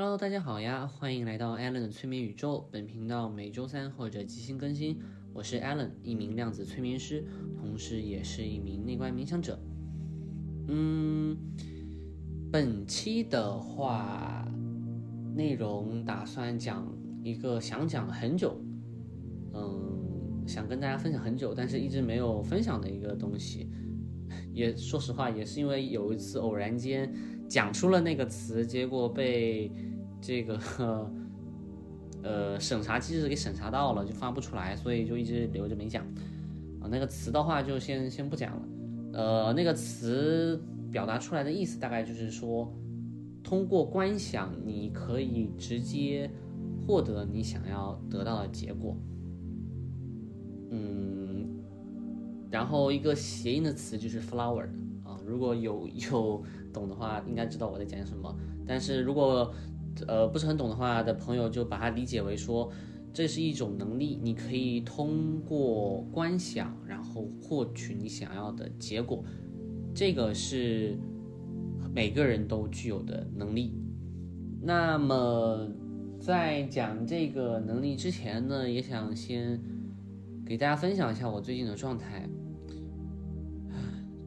Hello，大家好呀，欢迎来到 Allen 的催眠宇宙。本频道每周三或者即兴更新。我是 Allen，一名量子催眠师，同时也是一名内观冥想者。嗯，本期的话，内容打算讲一个想讲很久，嗯，想跟大家分享很久，但是一直没有分享的一个东西。也说实话，也是因为有一次偶然间讲出了那个词，结果被这个呃审查机制给审查到了，就发不出来，所以就一直留着没讲。啊，那个词的话就先先不讲了。呃，那个词表达出来的意思大概就是说，通过观想，你可以直接获得你想要得到的结果。嗯。然后一个谐音的词就是 flower 啊，如果有有懂的话，应该知道我在讲什么。但是如果呃不是很懂的话的朋友，就把它理解为说，这是一种能力，你可以通过观想，然后获取你想要的结果。这个是每个人都具有的能力。那么在讲这个能力之前呢，也想先给大家分享一下我最近的状态。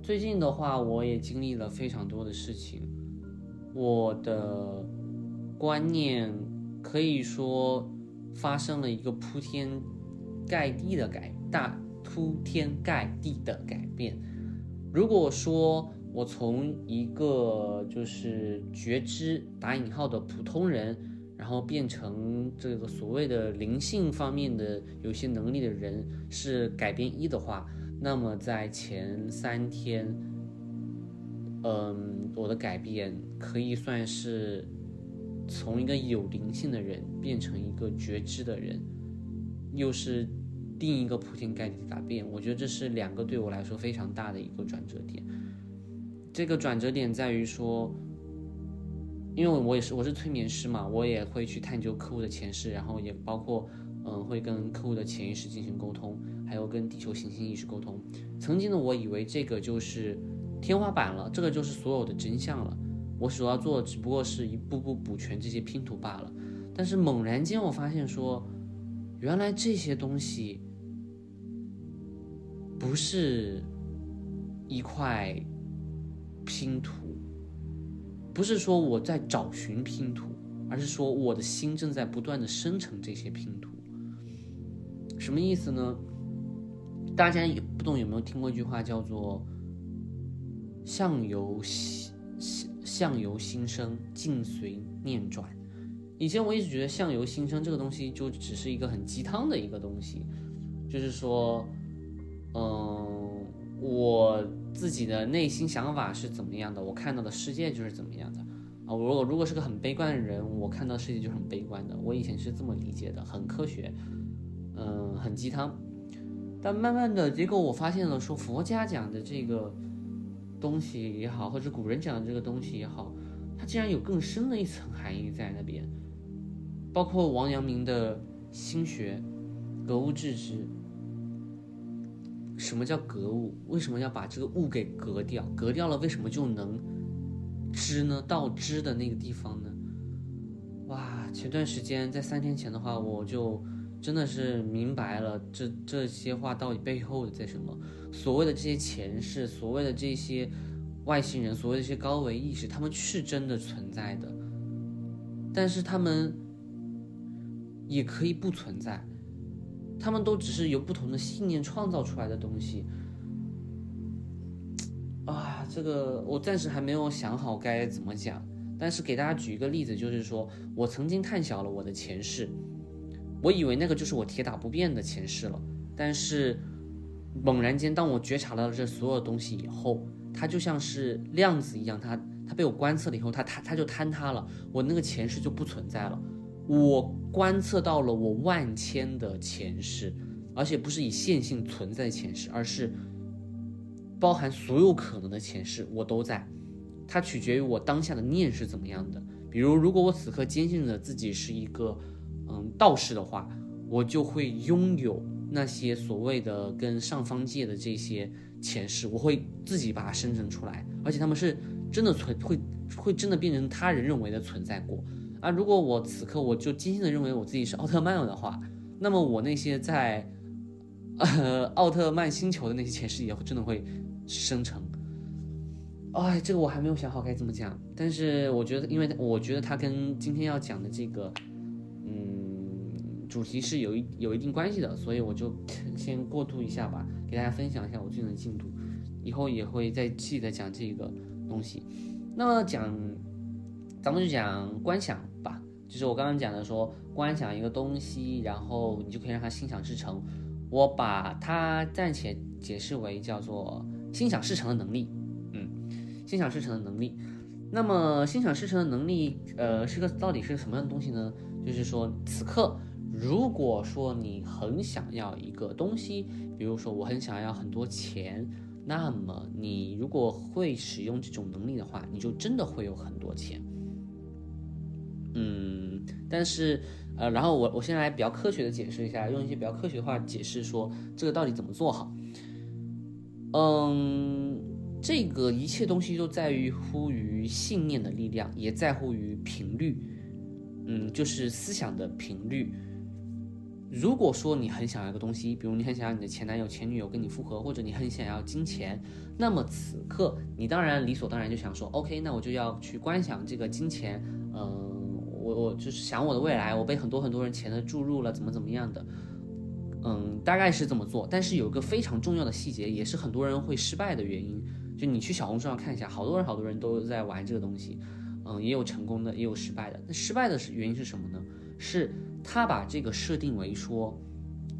最近的话，我也经历了非常多的事情，我的观念可以说发生了一个铺天盖地的改大铺天盖地的改变。如果说我从一个就是觉知打引号的普通人，然后变成这个所谓的灵性方面的有些能力的人，是改变一的话。那么在前三天，嗯，我的改变可以算是从一个有灵性的人变成一个觉知的人，又是另一个铺天盖地的改变。我觉得这是两个对我来说非常大的一个转折点。这个转折点在于说，因为我也是我是催眠师嘛，我也会去探究客户的前世，然后也包括嗯会跟客户的潜意识进行沟通。还有跟地球行星意识沟通。曾经的我以为这个就是天花板了，这个就是所有的真相了。我所要做的只不过是一步步补全这些拼图罢了。但是猛然间我发现说，原来这些东西不是一块拼图，不是说我在找寻拼图，而是说我的心正在不断的生成这些拼图。什么意思呢？大家也不懂有没有听过一句话叫做“相由心相由心生，境随念转”。以前我一直觉得“相由心生”这个东西就只是一个很鸡汤的一个东西，就是说，嗯，我自己的内心想法是怎么样的，我看到的世界就是怎么样的啊。我如果如果是个很悲观的人，我看到世界就很悲观的。我以前是这么理解的，很科学，嗯，很鸡汤。但慢慢的结果，我发现了，说佛家讲的这个东西也好，或者古人讲的这个东西也好，它竟然有更深的一层含义在那边。包括王阳明的心学，格物致知。什么叫格物？为什么要把这个物给格掉？格掉了，为什么就能知呢？到知的那个地方呢？哇！前段时间在三天前的话，我就。真的是明白了这这些话到底背后的在什么？所谓的这些前世，所谓的这些外星人，所谓的这些高维意识，他们是真的存在的，但是他们也可以不存在，他们都只是由不同的信念创造出来的东西。啊，这个我暂时还没有想好该怎么讲，但是给大家举一个例子，就是说我曾经探晓了我的前世。我以为那个就是我铁打不变的前世了，但是猛然间，当我觉察到这所有东西以后，它就像是量子一样，它它被我观测了以后，它它它就坍塌了，我那个前世就不存在了。我观测到了我万千的前世，而且不是以线性存在的前世，而是包含所有可能的前世，我都在。它取决于我当下的念是怎么样的。比如，如果我此刻坚信着自己是一个。嗯，道士的话，我就会拥有那些所谓的跟上方界的这些前世，我会自己把它生成出来，而且他们是真的存，会会真的变成他人认为的存在过。啊，如果我此刻我就坚信的认为我自己是奥特曼的话，那么我那些在呃奥特曼星球的那些前世也会真的会生成。哎，这个我还没有想好该怎么讲，但是我觉得，因为我觉得它跟今天要讲的这个，主题是有一有一定关系的，所以我就先过渡一下吧，给大家分享一下我最近的进度，以后也会再细的讲这个东西。那么讲，咱们就讲观想吧，就是我刚刚讲的说，观想一个东西，然后你就可以让它心想事成。我把它暂且解释为叫做心想事成的能力。嗯心想事成的能力，那么心想事成的能力，呃，是个到底是个什么样的东西呢？就是说，此刻如果说你很想要一个东西，比如说我很想要很多钱，那么你如果会使用这种能力的话，你就真的会有很多钱。嗯，但是，呃，然后我我先来比较科学的解释一下，用一些比较科学的话解释说这个到底怎么做好。嗯。这个一切东西都在于乎于信念的力量，也在乎于频率，嗯，就是思想的频率。如果说你很想要一个东西，比如你很想要你的前男友、前女友跟你复合，或者你很想要金钱，那么此刻你当然理所当然就想说，OK，那我就要去观想这个金钱，嗯，我我就是想我的未来，我被很多很多人钱的注入了，怎么怎么样的，嗯，大概是这么做。但是有一个非常重要的细节，也是很多人会失败的原因。就你去小红书上看一下，好多人好多人都在玩这个东西，嗯，也有成功的，也有失败的。那失败的是原因是什么呢？是他把这个设定为说，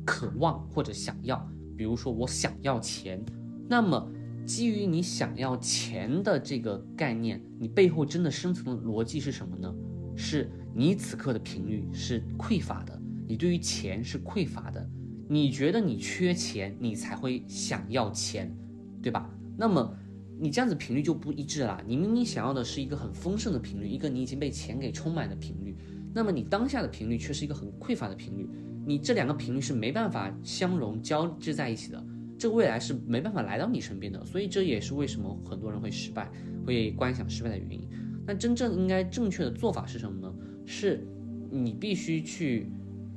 渴望或者想要，比如说我想要钱，那么基于你想要钱的这个概念，你背后真的深层的逻辑是什么呢？是你此刻的频率是匮乏的，你对于钱是匮乏的，你觉得你缺钱，你才会想要钱，对吧？那么。你这样子频率就不一致啦。你明明想要的是一个很丰盛的频率，一个你已经被钱给充满的频率，那么你当下的频率却是一个很匮乏的频率。你这两个频率是没办法相融交织在一起的，这个未来是没办法来到你身边的。所以这也是为什么很多人会失败，会观想失败的原因。那真正应该正确的做法是什么呢？是你必须去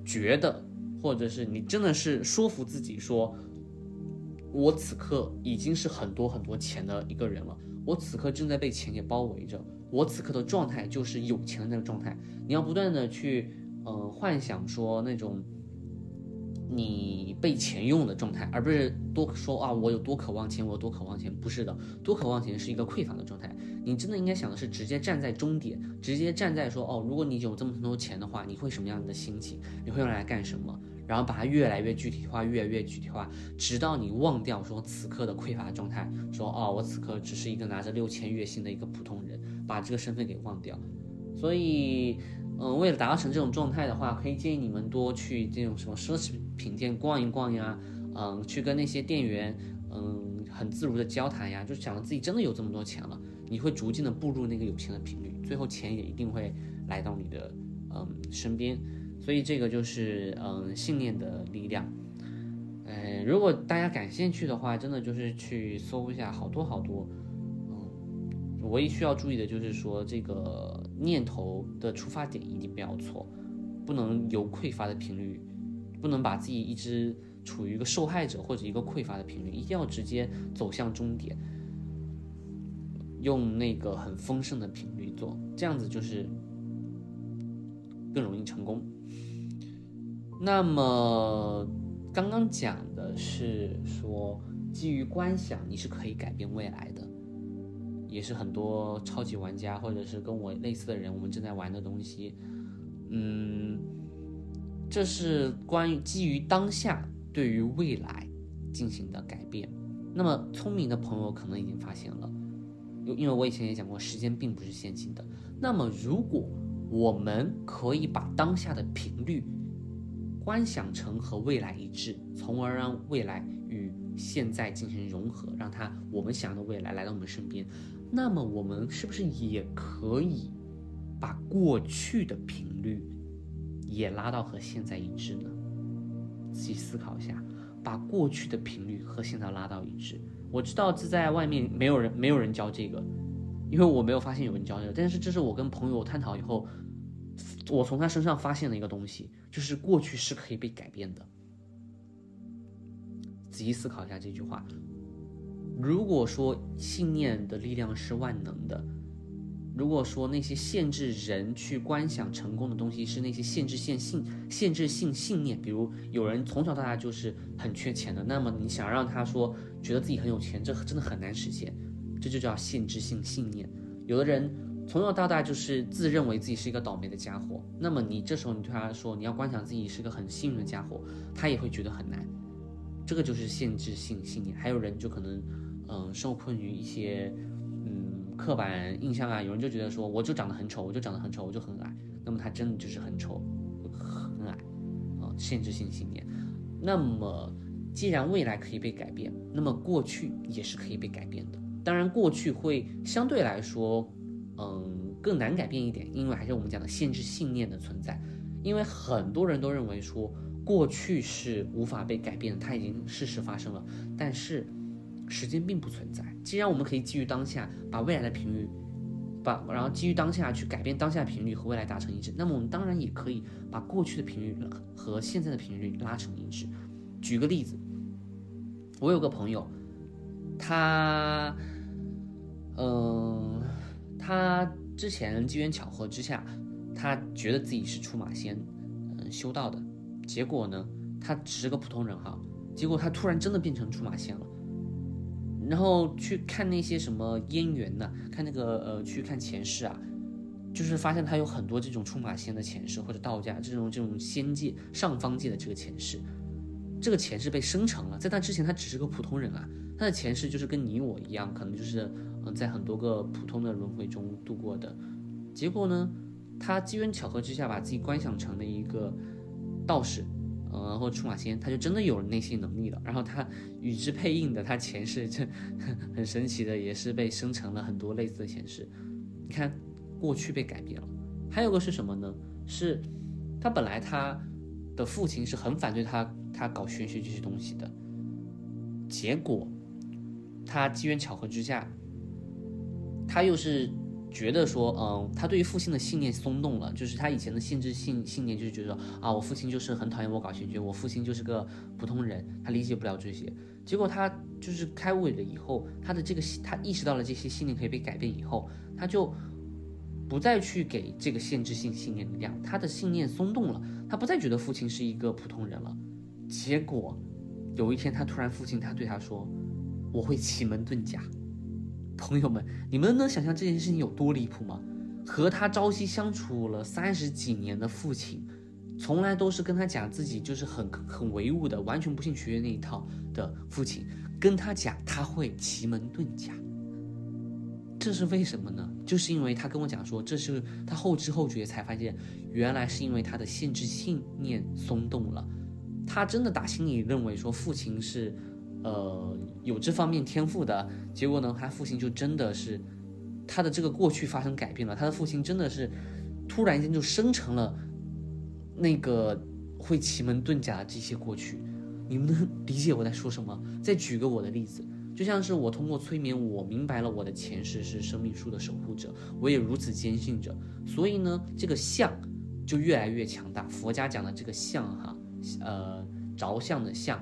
觉得，或者是你真的是说服自己说。我此刻已经是很多很多钱的一个人了，我此刻正在被钱给包围着，我此刻的状态就是有钱的那个状态。你要不断的去，呃，幻想说那种你被钱用的状态，而不是多说啊，我有多渴望钱，我有多渴望钱。不是的，多渴望钱是一个匮乏的状态。你真的应该想的是直接站在终点，直接站在说哦，如果你有这么多钱的话，你会什么样的心情？你会用来干什么？然后把它越来越具体化，越来越具体化，直到你忘掉说此刻的匮乏状态，说哦，我此刻只是一个拿着六千月薪的一个普通人，把这个身份给忘掉。所以，嗯，为了达成这种状态的话，可以建议你们多去这种什么奢侈品店逛一逛呀，嗯，去跟那些店员，嗯，很自如的交谈呀，就想着自己真的有这么多钱了，你会逐渐的步入那个有钱的频率，最后钱也一定会来到你的，嗯，身边。所以这个就是嗯信念的力量，呃，如果大家感兴趣的话，真的就是去搜一下，好多好多，嗯，唯一需要注意的就是说这个念头的出发点一定不要错，不能有匮乏的频率，不能把自己一直处于一个受害者或者一个匮乏的频率，一定要直接走向终点，用那个很丰盛的频率做，这样子就是更容易成功。那么，刚刚讲的是说，基于观想，你是可以改变未来的，也是很多超级玩家或者是跟我类似的人，我们正在玩的东西。嗯，这是关于基于当下对于未来进行的改变。那么，聪明的朋友可能已经发现了，因因为我以前也讲过，时间并不是线性的。那么，如果我们可以把当下的频率，观想成和未来一致，从而让未来与现在进行融合，让它我们想要的未来来到我们身边。那么我们是不是也可以把过去的频率也拉到和现在一致呢？仔细思考一下，把过去的频率和现在拉到一致。我知道这在外面没有人没有人教这个，因为我没有发现有人教这个。但是这是我跟朋友探讨以后我从他身上发现了一个东西，就是过去是可以被改变的。仔细思考一下这句话。如果说信念的力量是万能的，如果说那些限制人去观想成功的东西是那些限制性信限制性信念，比如有人从小到大就是很缺钱的，那么你想让他说觉得自己很有钱，这真的很难实现，这就叫限制性信念。有的人从小到大就是自认为自己是一个倒霉的家伙，那么你这时候你对他说你要观想自己是个很幸运的家伙，他也会觉得很难。这个就是限制性信念。还有人就可能。嗯，受困于一些嗯刻板印象啊，有人就觉得说，我就长得很丑，我就长得很丑，我就很矮，那么他真的就是很丑，很矮，啊，限制性信念。那么既然未来可以被改变，那么过去也是可以被改变的。当然，过去会相对来说，嗯，更难改变一点，因为还是我们讲的限制信念的存在。因为很多人都认为说，过去是无法被改变的，它已经事实发生了，但是。时间并不存在。既然我们可以基于当下，把未来的频率，把然后基于当下去改变当下的频率和未来达成一致，那么我们当然也可以把过去的频率和现在的频率拉成一致。举个例子，我有个朋友，他，嗯，他之前机缘巧合之下，他觉得自己是出马仙，嗯，修道的，结果呢，他只是个普通人哈，结果他突然真的变成出马仙了。然后去看那些什么姻缘呢？看那个呃，去看前世啊，就是发现他有很多这种出马仙的前世，或者道家这种这种仙界上方界的这个前世，这个前世被生成了。在他之前，他只是个普通人啊，他的前世就是跟你我一样，可能就是嗯，在很多个普通的轮回中度过的。结果呢，他机缘巧合之下，把自己观想成了一个道士。呃，或出马仙，他就真的有了那些能力了。然后他与之配应的，他前世就 很神奇的，也是被生成了很多类似的前世。你看，过去被改变了。还有个是什么呢？是他本来他的父亲是很反对他他搞玄学这些东西的，结果他机缘巧合之下，他又是。觉得说，嗯，他对于父亲的信念松动了，就是他以前的限制性信念，就是觉得啊，我父亲就是很讨厌我搞玄学，我父亲就是个普通人，他理解不了这些。结果他就是开悟了以后，他的这个他意识到了这些信念可以被改变以后，他就不再去给这个限制性信念力量，他的信念松动了，他不再觉得父亲是一个普通人了。结果有一天，他突然父亲他对他说，我会奇门遁甲。朋友们，你们能想象这件事情有多离谱吗？和他朝夕相处了三十几年的父亲，从来都是跟他讲自己就是很很唯物的，完全不信学那一套的父亲，跟他讲他会奇门遁甲，这是为什么呢？就是因为他跟我讲说，这是他后知后觉才发现，原来是因为他的限制信念松动了，他真的打心里认为说父亲是。呃，有这方面天赋的结果呢，他父亲就真的是他的这个过去发生改变了，他的父亲真的是突然间就生成了那个会奇门遁甲这些过去，你们能理解我在说什么？再举个我的例子，就像是我通过催眠，我明白了我的前世是生命树的守护者，我也如此坚信着，所以呢，这个相就越来越强大。佛家讲的这个相哈，呃，着相的相。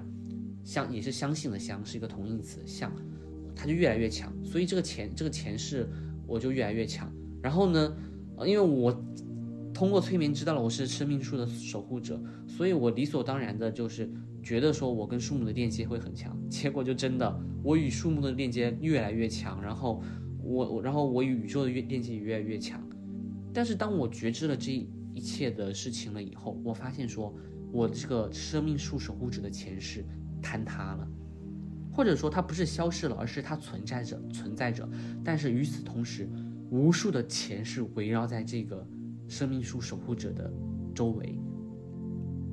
相也是相信的相，是一个同义词，相，它就越来越强。所以这个前这个前世我就越来越强。然后呢，呃，因为我通过催眠知道了我是生命树的守护者，所以我理所当然的就是觉得说我跟树木的链接会很强。结果就真的，我与树木的链接越来越强，然后我我然后我与宇宙的链链接也越来越强。但是当我觉知了这一切的事情了以后，我发现说我这个生命树守护者的前世。坍塌了，或者说它不是消失了，而是它存在着，存在着。但是与此同时，无数的钱是围绕在这个生命树守护者的周围。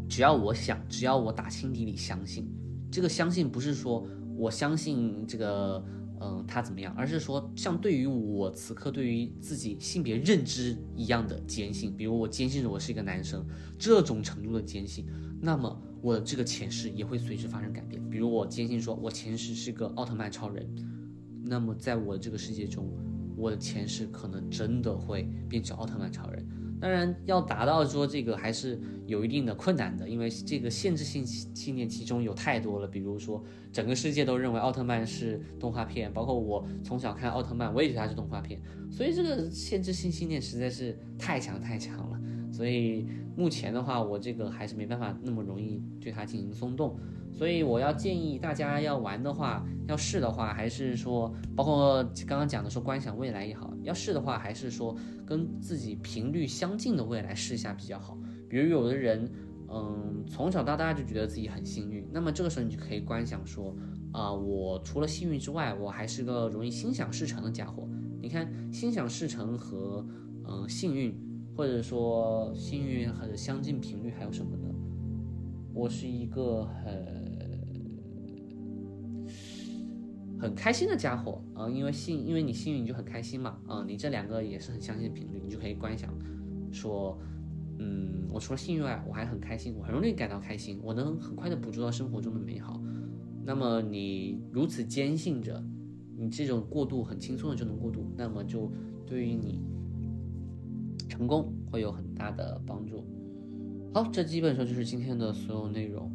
只要我想，只要我打心底里相信，这个相信不是说我相信这个，嗯，他怎么样，而是说像对于我此刻对于自己性别认知一样的坚信。比如我坚信着我是一个男生，这种程度的坚信，那么。我的这个前世也会随之发生改变，比如我坚信说，我前世是个奥特曼超人，那么在我的这个世界中，我的前世可能真的会变成奥特曼超人。当然，要达到说这个还是有一定的困难的，因为这个限制性信念其中有太多了。比如说，整个世界都认为奥特曼是动画片，包括我从小看奥特曼，我也觉得它是动画片，所以这个限制性信念实在是太强太强了。所以目前的话，我这个还是没办法那么容易对它进行松动。所以我要建议大家要玩的话，要试的话，还是说，包括刚刚讲的说观想未来也好，要试的话，还是说跟自己频率相近的未来试一下比较好。比如有的人，嗯，从小到大就觉得自己很幸运，那么这个时候你就可以观想说，啊，我除了幸运之外，我还是个容易心想事成的家伙。你看，心想事成和嗯幸运，或者说幸运和相近频率还有什么呢？我是一个很。很开心的家伙啊，因为幸，因为你幸运，你就很开心嘛啊，你这两个也是很相近频率，你就可以观想，说，嗯，我除了幸运外，我还很开心，我很容易感到开心，我能很快的捕捉到生活中的美好。那么你如此坚信着，你这种过渡很轻松的就能过渡，那么就对于你成功会有很大的帮助。好，这基本上就是今天的所有内容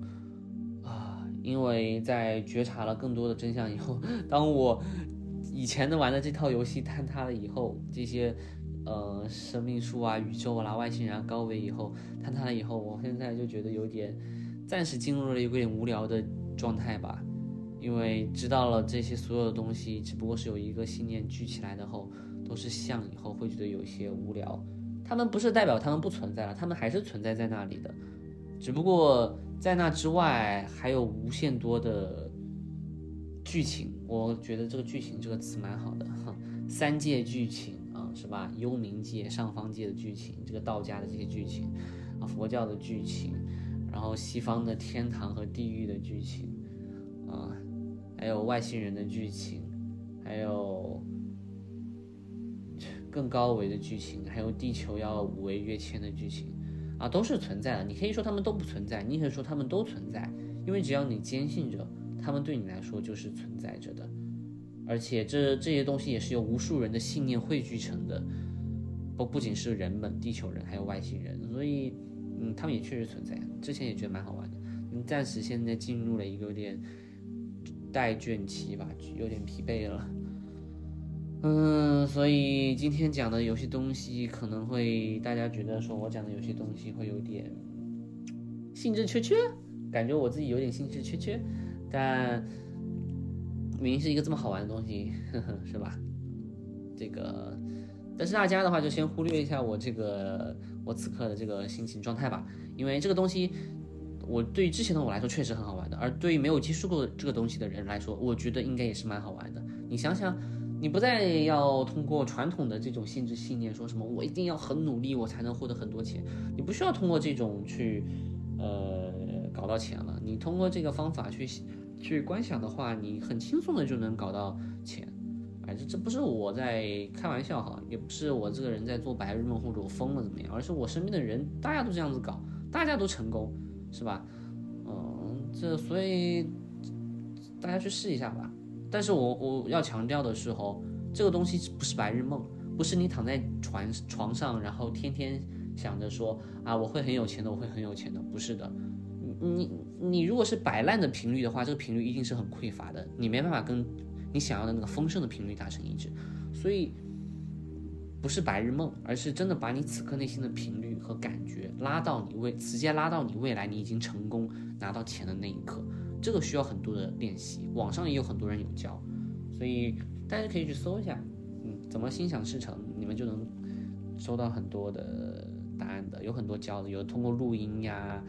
啊。因为在觉察了更多的真相以后，当我以前的玩的这套游戏坍塌了以后，这些呃生命树啊、宇宙啊、外星人啊、高维以后坍塌了以后，我现在就觉得有点暂时进入了有点无聊的状态吧。因为知道了这些所有的东西只不过是有一个信念聚起来的后都是像，以后会觉得有些无聊。他们不是代表他们不存在了，他们还是存在在那里的，只不过。在那之外，还有无限多的剧情。我觉得这个“剧情”这个词蛮好的，三界剧情啊，是吧？幽冥界、上方界的剧情，这个道家的这些剧情，啊，佛教的剧情，然后西方的天堂和地狱的剧情，啊，还有外星人的剧情，还有更高维的剧情，还有地球要五维跃迁的剧情。啊，都是存在的。你可以说他们都不存在，你可以说他们都存在，因为只要你坚信着，他们对你来说就是存在着的。而且这这些东西也是由无数人的信念汇聚成的，不不仅是人们、地球人，还有外星人。所以，嗯，他们也确实存在。之前也觉得蛮好玩的。嗯，暂时现在进入了一个有点待卷期吧，有点疲惫了。嗯，所以今天讲的有些东西可能会大家觉得说我讲的有些东西会有点兴致缺缺，感觉我自己有点兴致缺缺，但明明是一个这么好玩的东西，呵呵，是吧？这个，但是大家的话就先忽略一下我这个我此刻的这个心情状态吧，因为这个东西我对于之前的我来说确实很好玩的，而对于没有接触过这个东西的人来说，我觉得应该也是蛮好玩的。你想想。你不再要通过传统的这种限制信念，说什么我一定要很努力，我才能获得很多钱。你不需要通过这种去，呃，搞到钱了。你通过这个方法去去观想的话，你很轻松的就能搞到钱。哎，这这不是我在开玩笑哈，也不是我这个人在做白日梦或者我疯了怎么样，而是我身边的人大家都这样子搞，大家都成功，是吧？嗯，这所以大家去试一下吧。但是我我要强调的是哦，这个东西不是白日梦，不是你躺在床床上，然后天天想着说啊我会很有钱的，我会很有钱的，不是的。你你如果是摆烂的频率的话，这个频率一定是很匮乏的，你没办法跟你想要的那个丰盛的频率达成一致。所以不是白日梦，而是真的把你此刻内心的频率和感觉拉到你未直接拉到你未来你已经成功拿到钱的那一刻。这个需要很多的练习，网上也有很多人有教，所以大家可以去搜一下，嗯，怎么心想事成，你们就能收到很多的答案的。有很多教的，有通过录音呀，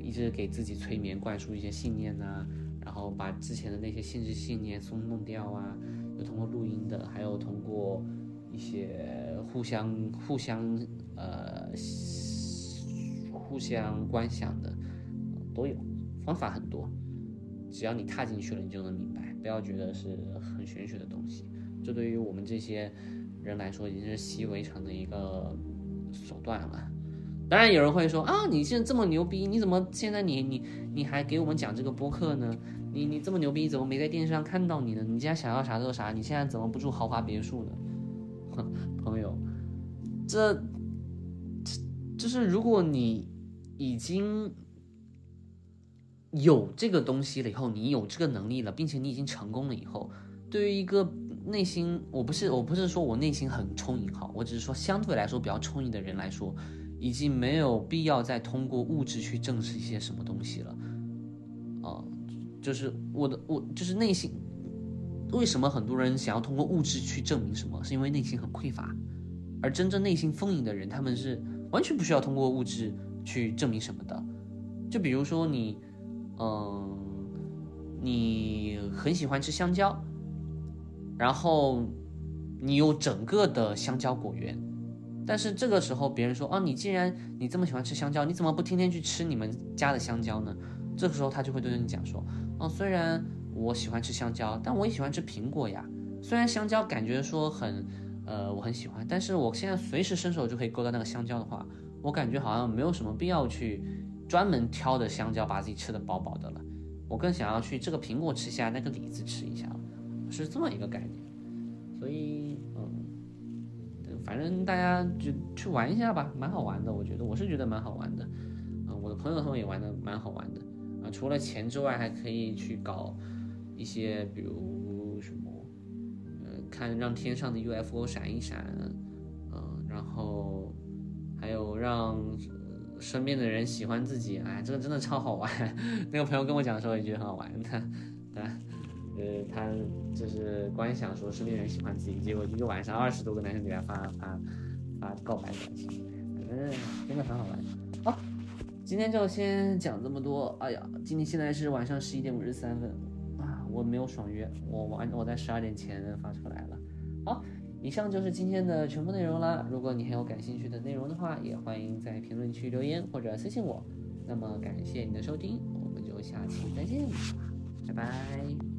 一直给自己催眠，灌输一些信念呐，然后把之前的那些限制信念松弄掉啊。有通过录音的，还有通过一些互相互相呃互相观想的，都有方法很多。只要你踏进去了，你就能明白。不要觉得是很玄学的东西，这对于我们这些人来说已经是习以为常的一个手段了。当然，有人会说啊，你现在这么牛逼，你怎么现在你你你还给我们讲这个播客呢？你你这么牛逼，怎么没在电视上看到你呢？你现在想要啥都啥，你现在怎么不住豪华别墅呢？朋友，这就是如果你已经有这个东西了以后，你有这个能力了，并且你已经成功了以后，对于一个内心，我不是我不是说我内心很充盈哈，我只是说相对来说比较充盈的人来说，已经没有必要再通过物质去证实一些什么东西了，啊，就是我的我就是内心，为什么很多人想要通过物质去证明什么？是因为内心很匮乏，而真正内心丰盈的人，他们是完全不需要通过物质去证明什么的，就比如说你。嗯，你很喜欢吃香蕉，然后你有整个的香蕉果园，但是这个时候别人说，哦，你既然你这么喜欢吃香蕉，你怎么不天天去吃你们家的香蕉呢？这个时候他就会对你讲说，哦，虽然我喜欢吃香蕉，但我也喜欢吃苹果呀。虽然香蕉感觉说很，呃，我很喜欢，但是我现在随时伸手就可以勾到那个香蕉的话，我感觉好像没有什么必要去。专门挑的香蕉，把自己吃的饱饱的了。我更想要去这个苹果吃下，那个李子吃一下，是这么一个概念。所以，嗯，反正大家就去玩一下吧，蛮好玩的。我觉得我是觉得蛮好玩的。嗯，我的朋友他们也玩的蛮好玩的。啊，除了钱之外，还可以去搞一些，比如什么，呃，看让天上的 UFO 闪一闪，嗯，然后还有让。身边的人喜欢自己，哎，这个真的超好玩。那个朋友跟我讲的时候也觉得很好玩，他，对，呃，他就是光想说身边人喜欢自己，结果一个晚上二十多个男生给他发发发告白短信，反正真的很好玩。好，今天就先讲这么多。哎呀，今天现在是晚上十一点五十三分，我没有爽约，我晚我在十二点前发出来了。好。以上就是今天的全部内容了。如果你还有感兴趣的内容的话，也欢迎在评论区留言或者私信我。那么感谢你的收听，我们就下期再见，拜拜。